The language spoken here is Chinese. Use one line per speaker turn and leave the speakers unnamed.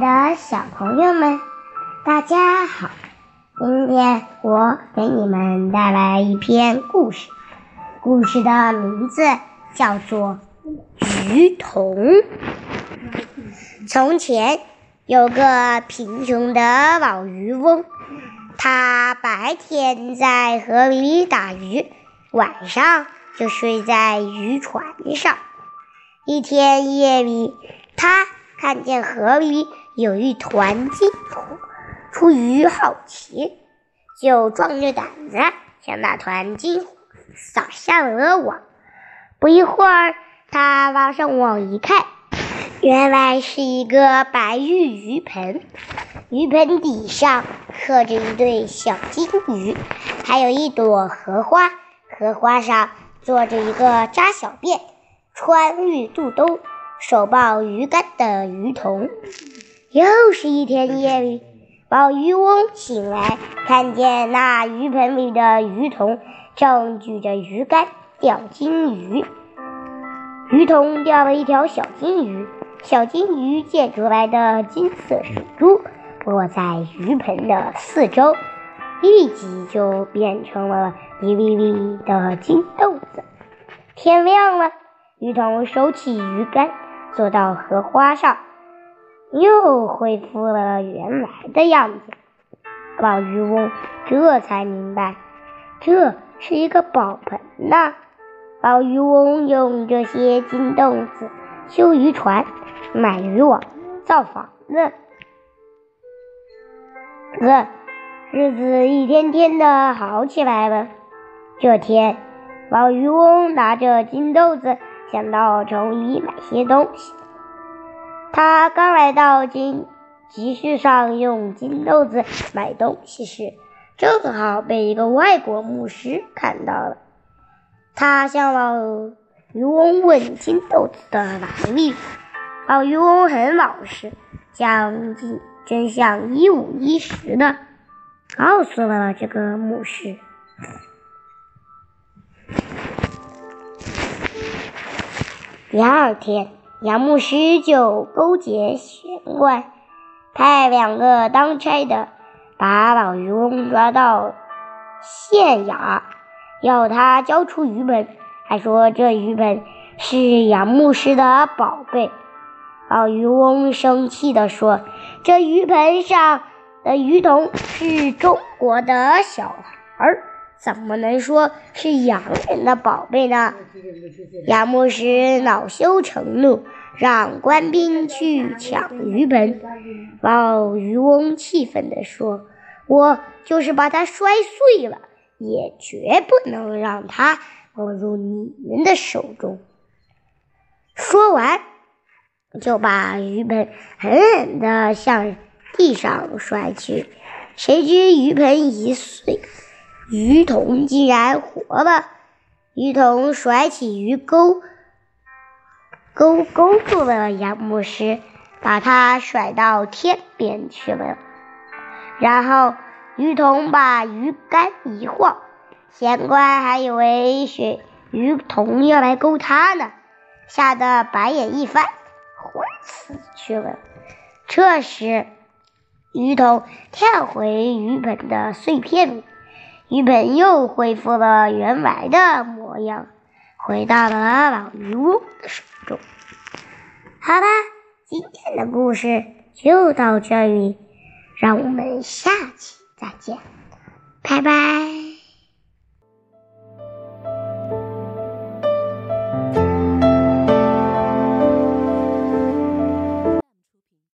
的小朋友们，大家好！今天我给你们带来一篇故事，故事的名字叫做《鱼童》。从前有个贫穷的老渔翁，他白天在河里打鱼，晚上就睡在渔船上。一天夜里，他看见河里有一团金火，出于好奇，就壮着胆子向那团金火撒下了网。不一会儿，他拉上网一看，原来是一个白玉鱼盆，鱼盆底上刻着一对小金鱼，还有一朵荷花，荷花上坐着一个扎小辫。穿绿肚兜、手抱鱼竿的鱼童，又是一天夜里，老渔翁醒来，看见那鱼盆里的鱼童正举着鱼竿钓金鱼。鱼童钓了一条小金鱼，小金鱼溅出来的金色水珠落在鱼盆的四周，立即就变成了一粒粒的金豆子。天亮了。鱼童收起鱼竿，坐到荷花上，又恢复了原来的样子。老渔翁这才明白，这是一个宝盆呐。老渔翁用这些金豆子修渔船、买渔网、造房子，呃，日子一天天的好起来了。这天，老渔翁拿着金豆子。想到城里买些东西，他刚来到金集市上用金豆子买东西时，正好被一个外国牧师看到了。他向老渔翁问金豆子的来历，老渔翁很老实，将真真相一五一十的告诉了这个牧师。第二天，杨牧师就勾结玄官，派两个当差的把老渔翁抓到县衙，要他交出鱼盆，还说这鱼盆是杨牧师的宝贝。老渔翁生气地说：“这鱼盆上的鱼童是中国的小孩儿。”怎么能说是洋人的宝贝呢？杨牧师恼羞成怒，让官兵去抢鱼盆。老渔翁气愤地说：“我就是把它摔碎了，也绝不能让它落入你们的手中。”说完，就把鱼盆狠狠地向地上摔去。谁知鱼盆一碎。鱼童竟然活了！鱼童甩起鱼钩，钩勾住了杨牧师，把他甩到天边去了。然后鱼童把鱼竿一晃，县官还以为是鱼童要来勾他呢，吓得白眼一翻，昏死去了。这时，鱼童跳回鱼盆的碎片里。鱼盆又恢复了原来的模样，回到了老渔翁的手中。好了，今天的故事就到这里，让我们下期再见，拜拜。